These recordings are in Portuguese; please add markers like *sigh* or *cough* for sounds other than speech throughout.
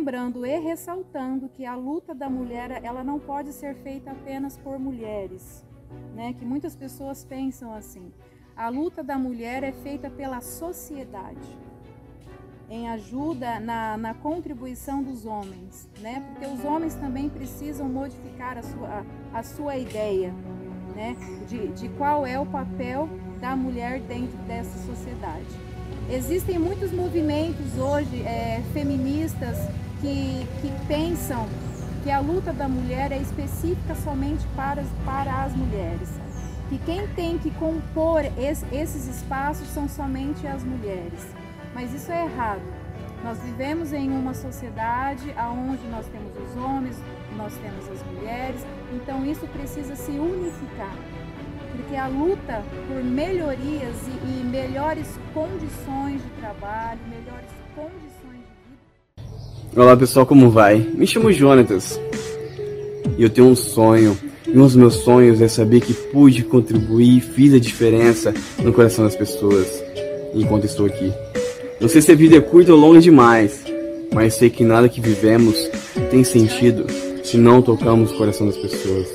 lembrando e ressaltando que a luta da mulher ela não pode ser feita apenas por mulheres, né? Que muitas pessoas pensam assim. A luta da mulher é feita pela sociedade, em ajuda na, na contribuição dos homens, né? Porque os homens também precisam modificar a sua, a sua ideia, né? De, de qual é o papel da mulher dentro dessa sociedade. Existem muitos movimentos hoje é, feministas que, que pensam que a luta da mulher é específica somente para, para as mulheres. Que quem tem que compor esse, esses espaços são somente as mulheres. Mas isso é errado. Nós vivemos em uma sociedade onde nós temos os homens, nós temos as mulheres, então isso precisa se unificar porque a luta por melhorias e, e melhores condições de trabalho, melhores condições. Olá pessoal, como vai? Me chamo Jonatas e eu tenho um sonho. E um dos meus sonhos é saber que pude contribuir fiz a diferença no coração das pessoas enquanto estou aqui. Não sei se a vida é curta ou longa demais, mas sei que nada que vivemos tem sentido se não tocamos o coração das pessoas.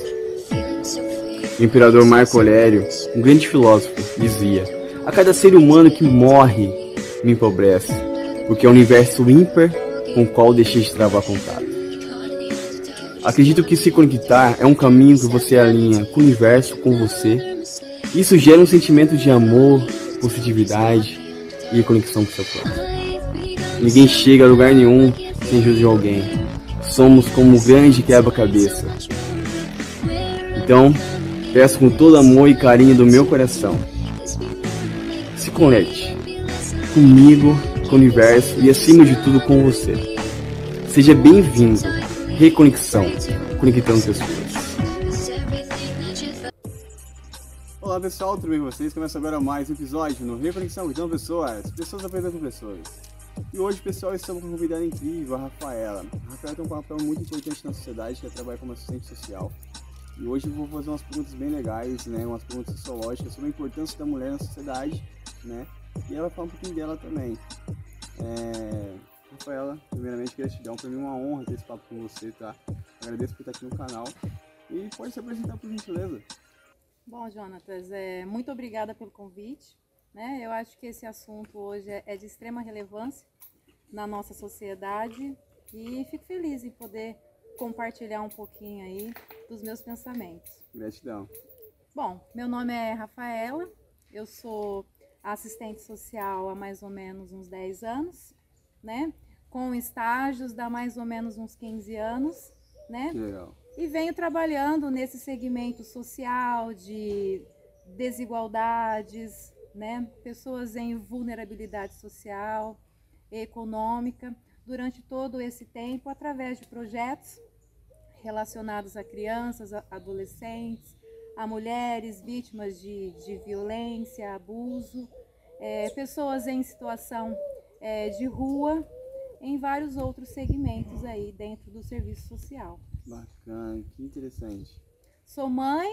O imperador Marco Aurélio, um grande filósofo, dizia: A cada ser humano que morre me empobrece, porque é o universo ímpar com o qual deixei de travar contato. Acredito que se conectar é um caminho que você alinha com o universo, com você. Isso gera um sentimento de amor, positividade e conexão com seu corpo. Ninguém chega a lugar nenhum sem ajuda de alguém. Somos como um grande quebra-cabeça. Então, Peço com todo amor e carinho do meu coração. Se conecte comigo, com o universo e acima de tudo com você. Seja bem-vindo. Reconexão, conectando pessoas. Olá pessoal, tudo bem com vocês? Começa agora mais um episódio no Reconexão então Pessoas, pessoas apresentando pessoas. E hoje, pessoal, estamos com uma convidada incrível, a Rafaela. A Rafaela tem um papel muito importante na sociedade, que é trabalhar como assistente social. E hoje eu vou fazer umas perguntas bem legais, né? Umas perguntas sociológicas sobre a importância da mulher na sociedade, né? E ela fala um pouquinho dela também. É... Rafaela, primeiramente gratidão, para mim é uma honra ter esse papo com você, tá? Agradeço por estar aqui no canal. E pode se apresentar por gentileza. Bom, Jonatas, é, muito obrigada pelo convite. Né? Eu acho que esse assunto hoje é, é de extrema relevância na nossa sociedade e fico feliz em poder compartilhar um pouquinho aí dos meus pensamentos. Gratidão. Bom, meu nome é Rafaela, eu sou assistente social há mais ou menos uns 10 anos, né? Com estágios dá mais ou menos uns 15 anos, né? Que legal. E venho trabalhando nesse segmento social de desigualdades, né? Pessoas em vulnerabilidade social, econômica, durante todo esse tempo através de projetos relacionados a crianças, a adolescentes, a mulheres vítimas de, de violência, abuso, é, pessoas em situação é, de rua, em vários outros segmentos aí dentro do serviço social. Bacana, que interessante. Sou mãe,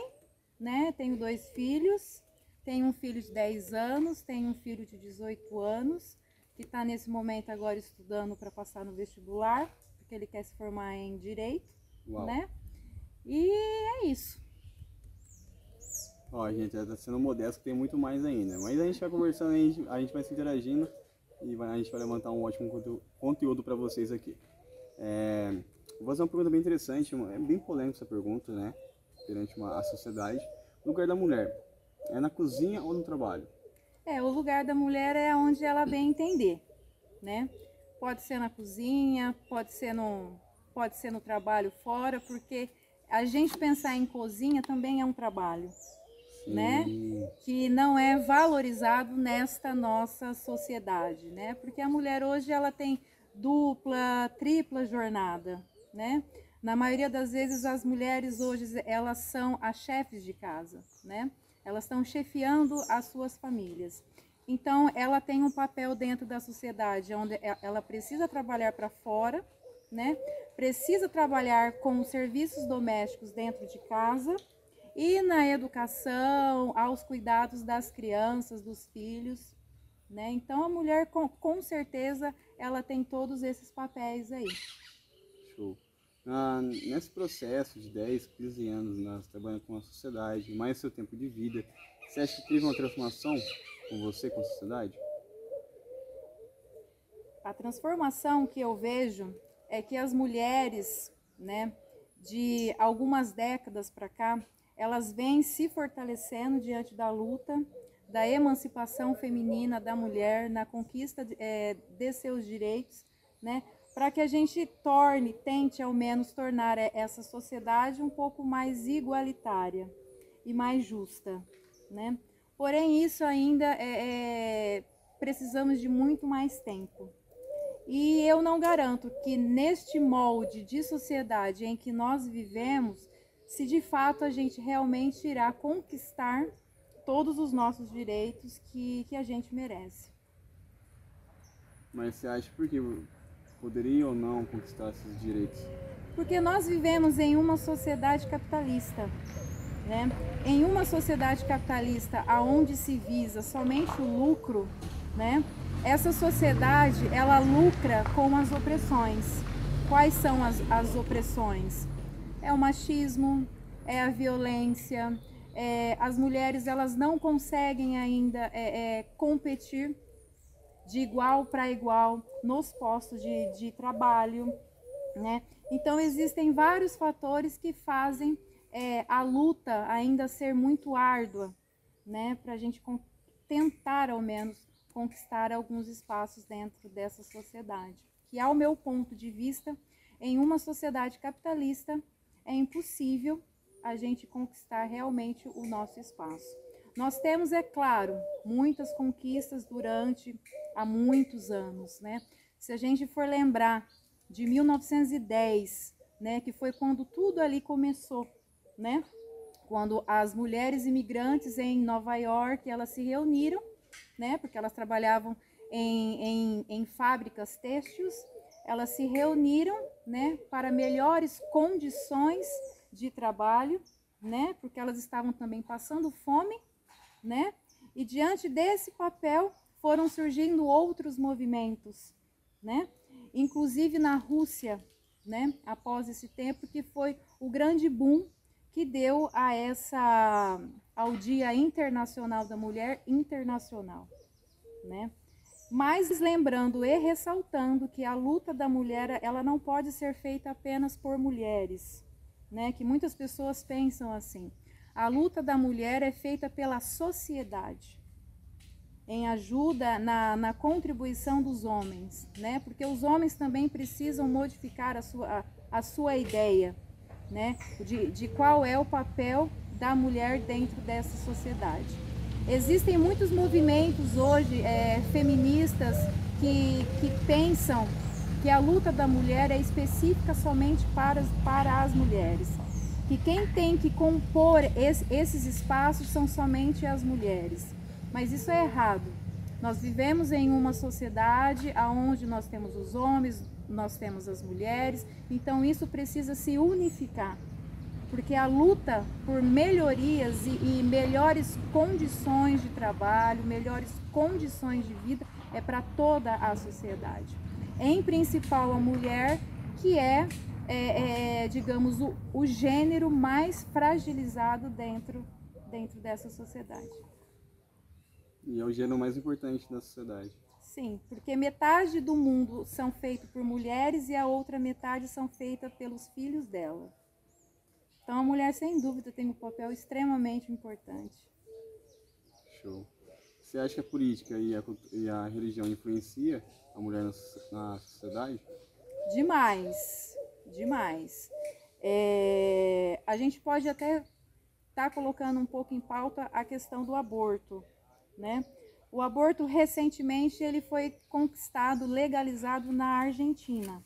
né? Tenho dois filhos. Tenho um filho de 10 anos, tenho um filho de 18 anos, que está nesse momento agora estudando para passar no vestibular, porque ele quer se formar em Direito. Uau. né? E é isso. Ó, gente, tá sendo modesto, tem muito mais ainda. Mas a gente vai conversando, a gente, a gente vai se interagindo e vai, a gente vai levantar um ótimo conteúdo para vocês aqui. É, vou fazer uma pergunta bem interessante, é bem polêmica essa pergunta, né? Perante uma, a sociedade. O lugar da mulher é na cozinha ou no trabalho? É, o lugar da mulher é onde ela bem entender, né? Pode ser na cozinha, pode ser no, pode ser no trabalho fora, porque a gente pensar em cozinha também é um trabalho, Sim. né? Que não é valorizado nesta nossa sociedade, né? Porque a mulher hoje ela tem dupla, tripla jornada, né? Na maioria das vezes as mulheres hoje elas são as chefes de casa, né? Elas estão chefiando as suas famílias. Então ela tem um papel dentro da sociedade onde ela precisa trabalhar para fora, né? Precisa trabalhar com serviços domésticos dentro de casa e na educação, aos cuidados das crianças, dos filhos, né? Então a mulher com, com certeza ela tem todos esses papéis aí. Show. Ah, nesse processo de 10, 15 anos, né, trabalhando com a sociedade, mais seu tempo de vida, você acha que teve uma transformação com você, com a sociedade? A transformação que eu vejo é que as mulheres, né, de algumas décadas para cá, elas vêm se fortalecendo diante da luta da emancipação feminina da mulher, na conquista de, é, de seus direitos, né? Para que a gente torne, tente ao menos tornar essa sociedade um pouco mais igualitária e mais justa, né? Porém, isso ainda é, é precisamos de muito mais tempo. E eu não garanto que neste molde de sociedade em que nós vivemos, se de fato a gente realmente irá conquistar todos os nossos direitos que, que a gente merece. Mas você acha por que poderia ou não conquistar esses direitos? Porque nós vivemos em uma sociedade capitalista. Né? Em uma sociedade capitalista aonde se visa somente o lucro, né? essa sociedade ela lucra com as opressões. Quais são as, as opressões? É o machismo, é a violência, é, as mulheres elas não conseguem ainda é, é, competir de igual para igual nos postos de, de trabalho, né? Então existem vários fatores que fazem é, a luta ainda ser muito árdua, né? Para a gente tentar ao menos conquistar alguns espaços dentro dessa sociedade, que ao meu ponto de vista, em uma sociedade capitalista é impossível a gente conquistar realmente o nosso espaço. Nós temos, é claro, muitas conquistas durante há muitos anos, né? Se a gente for lembrar de 1910, né, que foi quando tudo ali começou, né? Quando as mulheres imigrantes em Nova York, elas se reuniram, né? Porque elas trabalhavam em, em, em fábricas têxteis, elas se reuniram, né, para melhores condições de trabalho, né? Porque elas estavam também passando fome, né? E diante desse papel foram surgindo outros movimentos, né? Inclusive na Rússia, né? Após esse tempo que foi o grande boom que deu a essa ao Dia Internacional da Mulher Internacional, né? Mas lembrando e ressaltando que a luta da mulher ela não pode ser feita apenas por mulheres, né? Que muitas pessoas pensam assim. A luta da mulher é feita pela sociedade, em ajuda na, na contribuição dos homens, né? Porque os homens também precisam modificar a sua, a, a sua ideia, né? De, de qual é o papel da mulher dentro dessa sociedade. Existem muitos movimentos hoje é, feministas que, que pensam que a luta da mulher é específica somente para, para as mulheres. Que quem tem que compor esse, esses espaços são somente as mulheres. Mas isso é errado. Nós vivemos em uma sociedade onde nós temos os homens, nós temos as mulheres, então isso precisa se unificar. Porque a luta por melhorias e, e melhores condições de trabalho, melhores condições de vida é para toda a sociedade em principal a mulher, que é, é, é digamos, o, o, gênero mais fragilizado dentro, dentro dessa sociedade. E é o gênero mais importante da sociedade. Sim, porque metade do mundo são feitos por mulheres e a outra metade são feitas pelos filhos dela. Então a mulher, sem dúvida, tem um papel extremamente importante. Show. Você acha que a política e a, e a religião influencia a mulher na, sociedade? Demais, demais. É, a gente pode até estar tá colocando um pouco em pauta a questão do aborto, né? O aborto recentemente ele foi conquistado, legalizado na Argentina,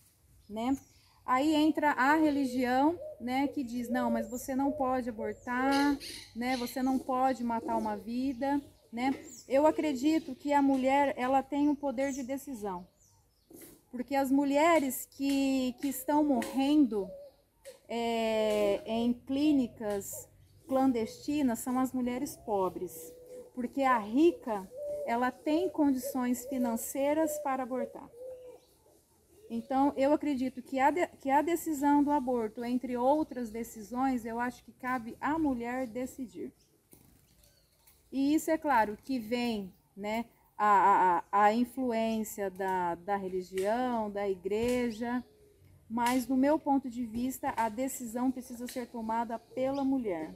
né? Aí entra a religião, né, que diz não, mas você não pode abortar, né? Você não pode matar uma vida né? Eu acredito que a mulher ela tem um poder de decisão, porque as mulheres que, que estão morrendo é, em clínicas clandestinas são as mulheres pobres, porque a rica ela tem condições financeiras para abortar. Então, eu acredito que a, de, que a decisão do aborto, entre outras decisões, eu acho que cabe à mulher decidir. E isso é claro que vem né, a, a, a influência da, da religião, da igreja, mas do meu ponto de vista, a decisão precisa ser tomada pela mulher.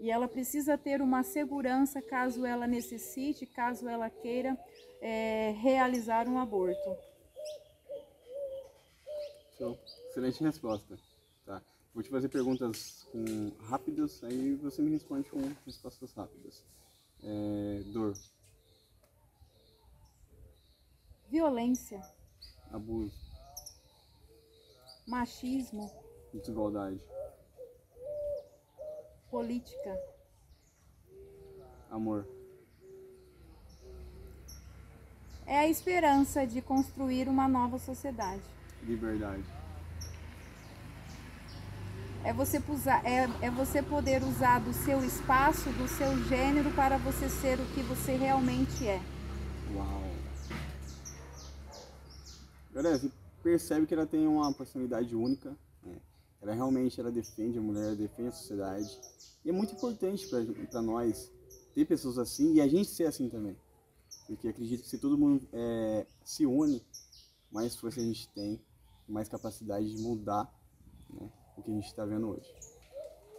E ela precisa ter uma segurança caso ela necessite, caso ela queira é, realizar um aborto. Show. Excelente resposta. Tá. Vou te fazer perguntas com, rápidas, aí você me responde com respostas rápidas. É, dor. Violência. Abuso. Machismo. Desigualdade. Política. Amor. É a esperança de construir uma nova sociedade. Liberdade. É você, usar, é, é você poder usar do seu espaço, do seu gênero, para você ser o que você realmente é. Uau! Galera, você percebe que ela tem uma personalidade única. Né? Ela realmente ela defende a mulher, defende a sociedade. E é muito importante para nós ter pessoas assim e a gente ser assim também. Porque acredito que se todo mundo é, se une, mais força a gente tem, mais capacidade de mudar né, o que a gente está vendo hoje.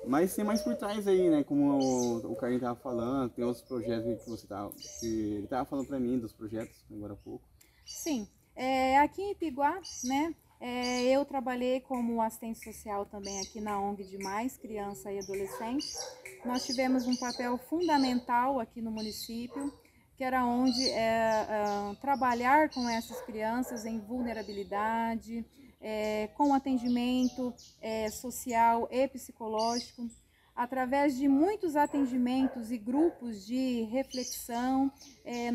Mas tem mais por trás aí, né? Como o, o Carlinhos estava falando, tem outros projetos que você tava, que ele estava falando para mim dos projetos agora há pouco. Sim, é, aqui em Piguá, né? É, eu trabalhei como assistente social também aqui na ONG de Mais Criança e Adolescente. Nós tivemos um papel fundamental aqui no município, que era onde é, trabalhar com essas crianças em vulnerabilidade, é, com atendimento social e psicológico, através de muitos atendimentos e grupos de reflexão,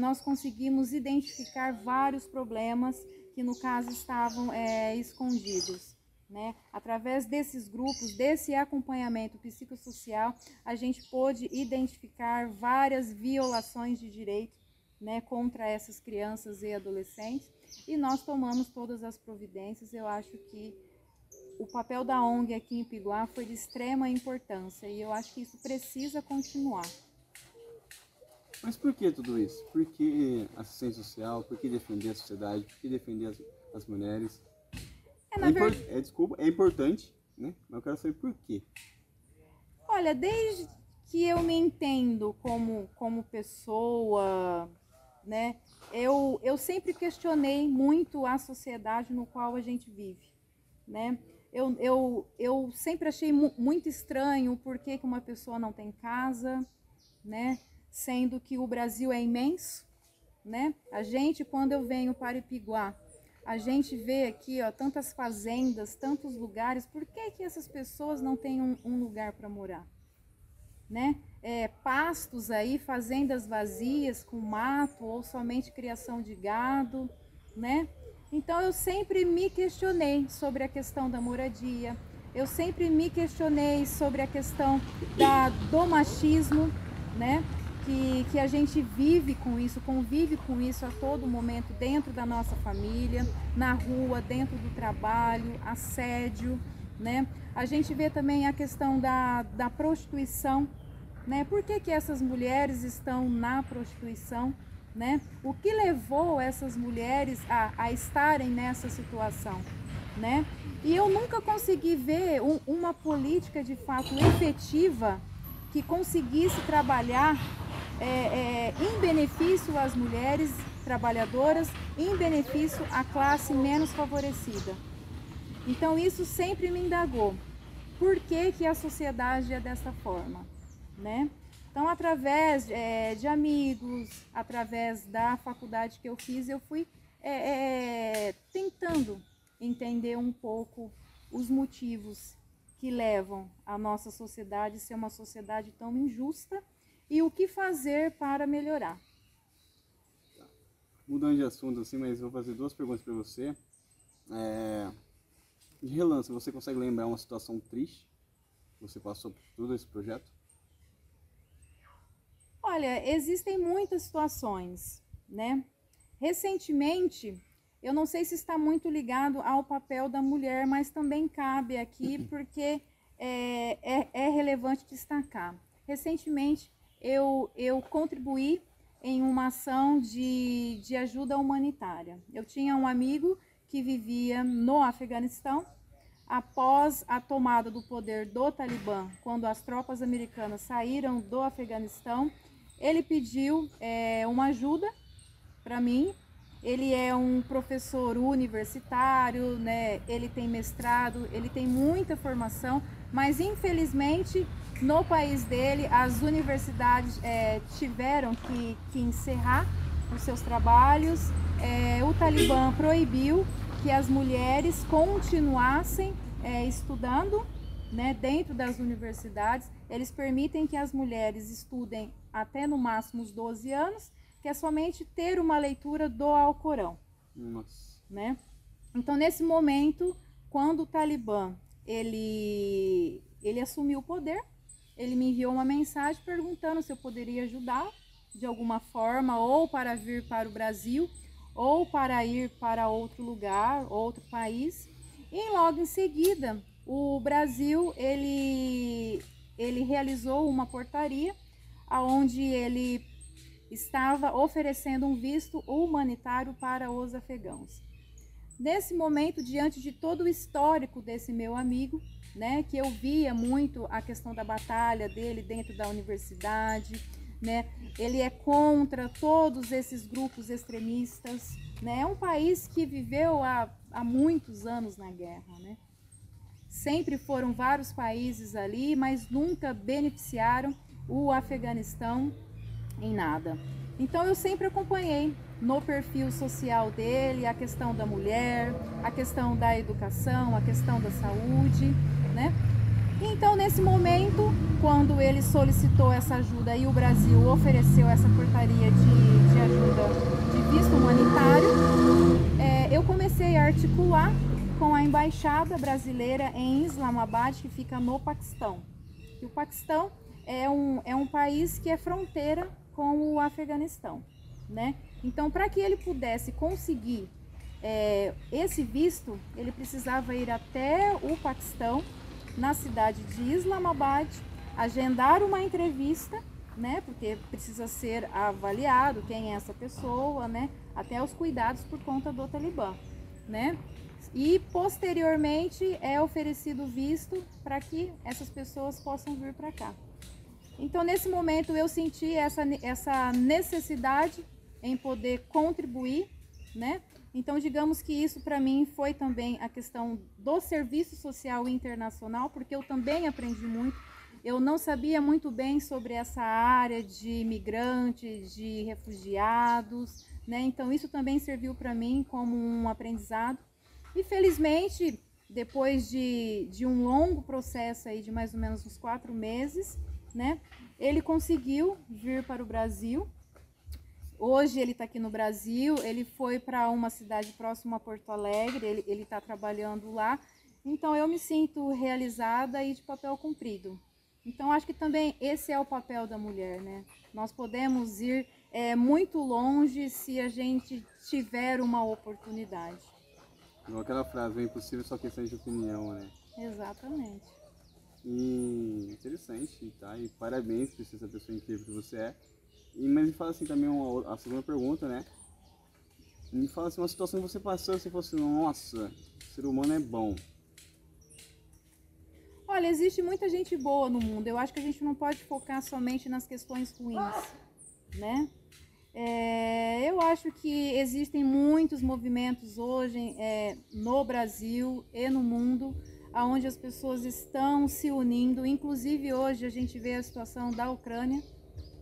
nós conseguimos identificar vários problemas que no caso estavam escondidos. Né? Através desses grupos, desse acompanhamento psicossocial, a gente pôde identificar várias violações de direito né, contra essas crianças e adolescentes e nós tomamos todas as providências. Eu acho que o papel da ONG aqui em Piguá foi de extrema importância e eu acho que isso precisa continuar. Mas por que tudo isso? Por que assistência social? Por que defender a sociedade? Por que defender as, as mulheres? É, é, impor, é, desculpa, é importante, né? Mas eu quero saber por quê. Olha, desde que eu me entendo como, como pessoa, né? Eu, eu sempre questionei muito a sociedade no qual a gente vive, né? Eu, eu, eu sempre achei mu muito estranho por que, que uma pessoa não tem casa, né? Sendo que o Brasil é imenso, né? A gente, quando eu venho para Ipiguá, a gente vê aqui, ó, tantas fazendas, tantos lugares, por que, que essas pessoas não têm um, um lugar para morar? Né? É, pastos aí, fazendas vazias com mato ou somente criação de gado, né? Então eu sempre me questionei sobre a questão da moradia, eu sempre me questionei sobre a questão da, do machismo, né? Que, que a gente vive com isso, convive com isso a todo momento dentro da nossa família, na rua, dentro do trabalho, assédio, né? A gente vê também a questão da, da prostituição, né? Por que, que essas mulheres estão na prostituição? Né? O que levou essas mulheres a, a estarem nessa situação? Né? E eu nunca consegui ver um, uma política de fato efetiva que conseguisse trabalhar é, é, em benefício às mulheres trabalhadoras, em benefício à classe menos favorecida. Então isso sempre me indagou. Por que, que a sociedade é dessa forma? Né? Então, através é, de amigos, através da faculdade que eu fiz, eu fui é, é, tentando entender um pouco os motivos que levam a nossa sociedade ser uma sociedade tão injusta e o que fazer para melhorar. Tá. Mudando de assunto assim, mas vou fazer duas perguntas para você. É, de relance, você consegue lembrar uma situação triste que você passou por todo esse projeto? Olha, existem muitas situações, né? Recentemente, eu não sei se está muito ligado ao papel da mulher, mas também cabe aqui *clears throat* porque é, é, é relevante destacar. Recentemente, eu, eu contribuí em uma ação de, de ajuda humanitária. Eu tinha um amigo que vivia no Afeganistão após a tomada do poder do Talibã, quando as tropas americanas saíram do Afeganistão, ele pediu é, uma ajuda para mim. Ele é um professor universitário, né? Ele tem mestrado, ele tem muita formação, mas infelizmente no país dele as universidades é, tiveram que, que encerrar os seus trabalhos. É, o Talibã proibiu que as mulheres continuassem é, estudando né, dentro das universidades. Eles permitem que as mulheres estudem até no máximo os 12 anos, que é somente ter uma leitura do Alcorão. Nossa. Né? Então, nesse momento, quando o Talibã ele, ele assumiu o poder, ele me enviou uma mensagem perguntando se eu poderia ajudar de alguma forma, ou para vir para o Brasil, ou para ir para outro lugar, outro país. E logo em seguida, o Brasil ele, ele realizou uma portaria onde ele estava oferecendo um visto humanitário para os afegãos. Nesse momento, diante de todo o histórico desse meu amigo, né, que eu via muito a questão da batalha dele dentro da universidade, né? Ele é contra todos esses grupos extremistas, né? É um país que viveu há, há muitos anos na guerra, né? Sempre foram vários países ali, mas nunca beneficiaram o Afeganistão em nada. Então eu sempre acompanhei no perfil social dele a questão da mulher, a questão da educação, a questão da saúde, né? Então, nesse momento, quando ele solicitou essa ajuda e o Brasil ofereceu essa portaria de, de ajuda de visto humanitário, é, eu comecei a articular com a embaixada brasileira em Islamabad, que fica no Paquistão. E o Paquistão é um, é um país que é fronteira com o Afeganistão, né? Então, para que ele pudesse conseguir é, esse visto, ele precisava ir até o Paquistão na cidade de Islamabad, agendar uma entrevista, né? Porque precisa ser avaliado quem é essa pessoa, né? Até os cuidados por conta do Talibã, né? E posteriormente é oferecido visto para que essas pessoas possam vir para cá. Então, nesse momento, eu senti essa, essa necessidade em poder contribuir, né? Então, digamos que isso para mim foi também a questão do serviço social internacional, porque eu também aprendi muito. Eu não sabia muito bem sobre essa área de imigrantes, de refugiados, né? Então, isso também serviu para mim como um aprendizado. E felizmente, depois de, de um longo processo aí de mais ou menos uns quatro meses, né? Ele conseguiu vir para o Brasil Hoje ele está aqui no Brasil, ele foi para uma cidade próxima a Porto Alegre, ele está trabalhando lá. Então eu me sinto realizada e de papel cumprido. Então acho que também esse é o papel da mulher, né? Nós podemos ir é, muito longe se a gente tiver uma oportunidade. Igual aquela frase, é impossível só questão de opinião, né? Exatamente. Interessante, tá? E parabéns por ser essa pessoa incrível que você é. E, mas me fala assim também uma, a segunda pergunta, né? Me fala assim, uma situação que você passou, você fosse, nossa, ser humano é bom. Olha, existe muita gente boa no mundo. Eu acho que a gente não pode focar somente nas questões ruins, né? É, eu acho que existem muitos movimentos hoje é, no Brasil e no mundo, onde as pessoas estão se unindo. Inclusive hoje a gente vê a situação da Ucrânia,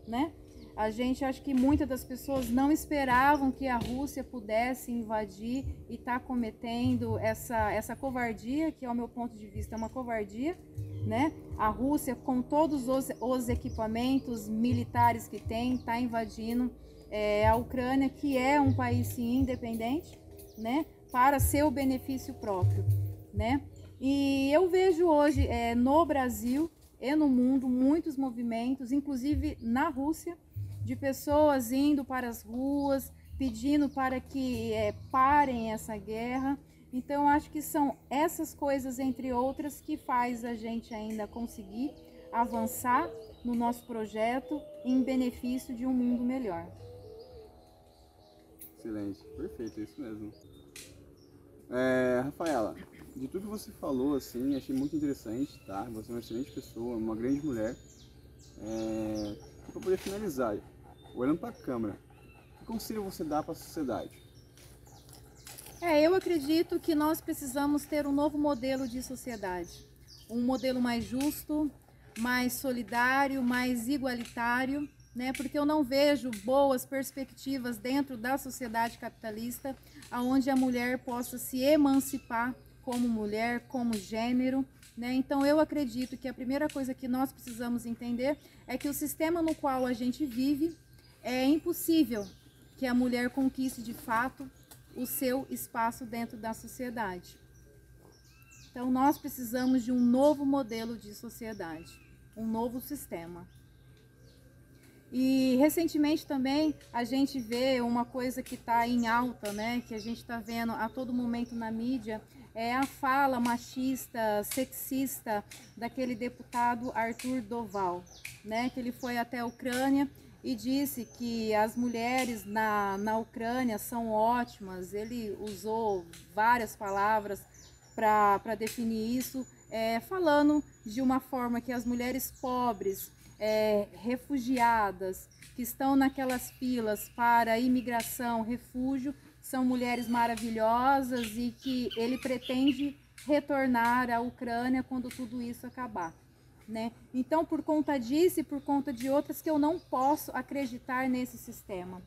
né? A gente acho que muitas das pessoas não esperavam que a Rússia pudesse invadir e está cometendo essa, essa covardia, que ao meu ponto de vista é uma covardia, né? A Rússia, com todos os, os equipamentos militares que tem, está invadindo é, a Ucrânia, que é um país sim, independente, né? Para seu benefício próprio, né? E eu vejo hoje é, no Brasil e no mundo muitos movimentos, inclusive na Rússia, de pessoas indo para as ruas, pedindo para que é, parem essa guerra. Então, acho que são essas coisas, entre outras, que faz a gente ainda conseguir avançar no nosso projeto em benefício de um mundo melhor. Excelente, perfeito, é isso mesmo. É, Rafaela, de tudo que você falou, assim, achei muito interessante, tá? Você é uma excelente pessoa, uma grande mulher. É, para poder finalizar, olhando para a câmera, que conselho você dá para a sociedade? É, eu acredito que nós precisamos ter um novo modelo de sociedade. Um modelo mais justo, mais solidário, mais igualitário, né? Porque eu não vejo boas perspectivas dentro da sociedade capitalista, aonde a mulher possa se emancipar como mulher, como gênero, né? Então eu acredito que a primeira coisa que nós precisamos entender é que o sistema no qual a gente vive é impossível que a mulher conquiste de fato o seu espaço dentro da sociedade. Então nós precisamos de um novo modelo de sociedade, um novo sistema. E recentemente também a gente vê uma coisa que está em alta, né? Que a gente está vendo a todo momento na mídia, é a fala machista, sexista daquele deputado Arthur Doval, né? Que ele foi até a Ucrânia e disse que as mulheres na, na Ucrânia são ótimas. Ele usou várias palavras para definir isso, é, falando de uma forma que as mulheres pobres é, refugiadas que estão naquelas filas para imigração, refúgio, são mulheres maravilhosas e que ele pretende retornar à Ucrânia quando tudo isso acabar. Né? Então, por conta disso e por conta de outras que eu não posso acreditar nesse sistema.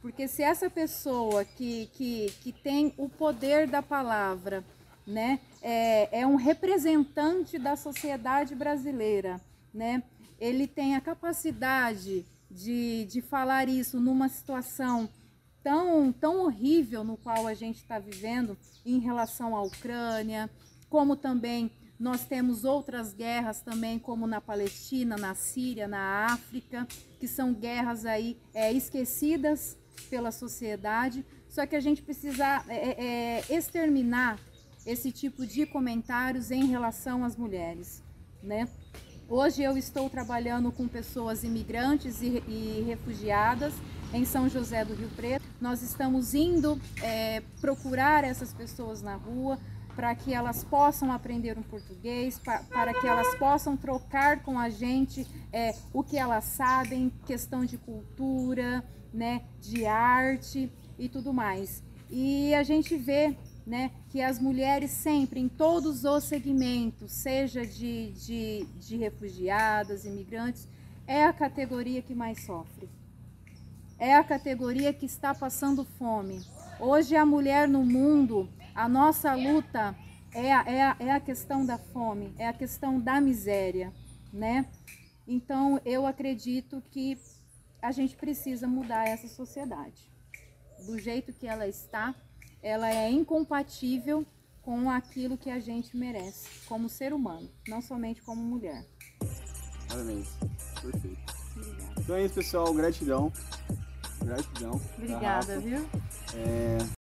Porque se essa pessoa que, que, que tem o poder da palavra, né, é, é um representante da sociedade brasileira, né, ele tem a capacidade de, de falar isso numa situação tão, tão horrível no qual a gente está vivendo em relação à Ucrânia, como também nós temos outras guerras também, como na Palestina, na Síria, na África, que são guerras aí é, esquecidas pela sociedade. Só que a gente precisa é, é, é exterminar esse tipo de comentários em relação às mulheres, né? Hoje eu estou trabalhando com pessoas imigrantes e, e refugiadas em São José do Rio Preto. Nós estamos indo é, procurar essas pessoas na rua para que elas possam aprender um português, para que elas possam trocar com a gente é, o que elas sabem, questão de cultura, né, de arte e tudo mais. E a gente vê né, que as mulheres sempre, em todos os segmentos, seja de, de, de refugiadas, imigrantes, é a categoria que mais sofre. É a categoria que está passando fome. Hoje a mulher no mundo, a nossa luta é a, é a, é a questão da fome, é a questão da miséria, né? Então eu acredito que a gente precisa mudar essa sociedade. Do jeito que ela está, ela é incompatível com aquilo que a gente merece como ser humano, não somente como mulher. Parabéns, perfeito. Obrigada. Então é isso, pessoal. Gratidão. Gratidão. Obrigada, viu? É...